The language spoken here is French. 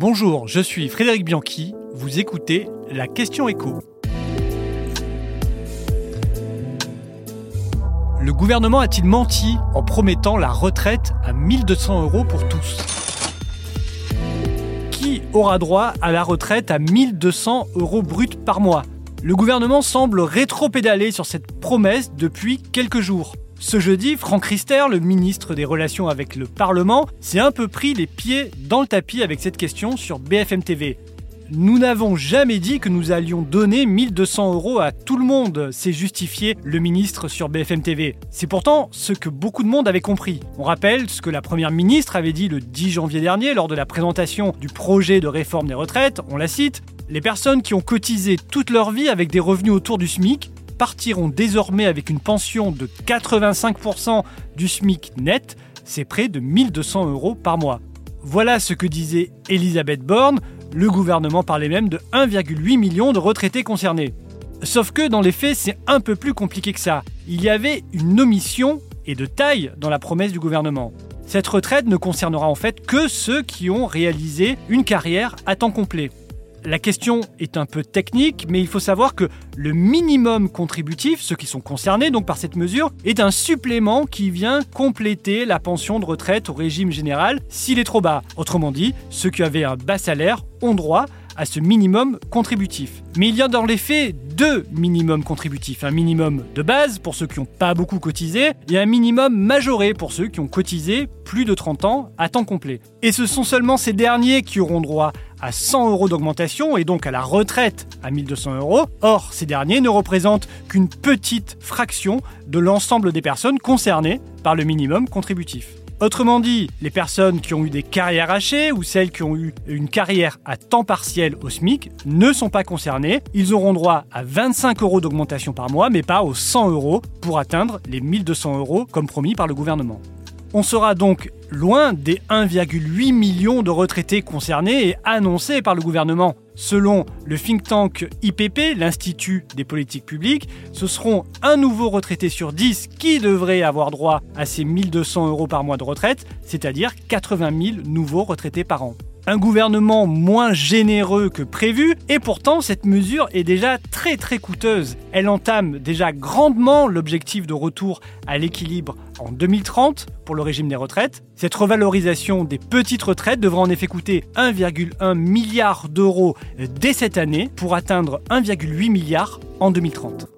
Bonjour, je suis Frédéric Bianchi, vous écoutez la question écho. Le gouvernement a-t-il menti en promettant la retraite à 1200 euros pour tous? Qui aura droit à la retraite à 1200 euros bruts par mois? Le gouvernement semble rétro-pédaler sur cette promesse depuis quelques jours. Ce jeudi, Franck Rister, le ministre des Relations avec le Parlement, s'est un peu pris les pieds dans le tapis avec cette question sur BFM TV. Nous n'avons jamais dit que nous allions donner 1200 euros à tout le monde, s'est justifié le ministre sur BFM TV. C'est pourtant ce que beaucoup de monde avait compris. On rappelle ce que la première ministre avait dit le 10 janvier dernier lors de la présentation du projet de réforme des retraites. On la cite Les personnes qui ont cotisé toute leur vie avec des revenus autour du SMIC partiront désormais avec une pension de 85% du SMIC net, c'est près de 1200 euros par mois. Voilà ce que disait Elisabeth Borne, le gouvernement parlait même de 1,8 million de retraités concernés. Sauf que dans les faits, c'est un peu plus compliqué que ça. Il y avait une omission et de taille dans la promesse du gouvernement. Cette retraite ne concernera en fait que ceux qui ont réalisé une carrière à temps complet. La question est un peu technique, mais il faut savoir que le minimum contributif, ceux qui sont concernés donc par cette mesure, est un supplément qui vient compléter la pension de retraite au régime général s'il est trop bas. Autrement dit, ceux qui avaient un bas salaire ont droit à ce minimum contributif. Mais il y a dans les faits deux minimums contributifs. Un minimum de base pour ceux qui n'ont pas beaucoup cotisé et un minimum majoré pour ceux qui ont cotisé plus de 30 ans à temps complet. Et ce sont seulement ces derniers qui auront droit à 100 euros d'augmentation et donc à la retraite à 1200 euros. Or, ces derniers ne représentent qu'une petite fraction de l'ensemble des personnes concernées par le minimum contributif. Autrement dit, les personnes qui ont eu des carrières hachées ou celles qui ont eu une carrière à temps partiel au SMIC ne sont pas concernées. Ils auront droit à 25 euros d'augmentation par mois, mais pas aux 100 euros pour atteindre les 1200 euros comme promis par le gouvernement. On sera donc loin des 1,8 million de retraités concernés et annoncés par le gouvernement. Selon le think tank IPP, l'Institut des politiques publiques, ce seront un nouveau retraité sur 10 qui devrait avoir droit à ces 1200 euros par mois de retraite, c'est-à-dire 80 000 nouveaux retraités par an un gouvernement moins généreux que prévu, et pourtant cette mesure est déjà très très coûteuse. Elle entame déjà grandement l'objectif de retour à l'équilibre en 2030 pour le régime des retraites. Cette revalorisation des petites retraites devra en effet coûter 1,1 milliard d'euros dès cette année pour atteindre 1,8 milliard en 2030.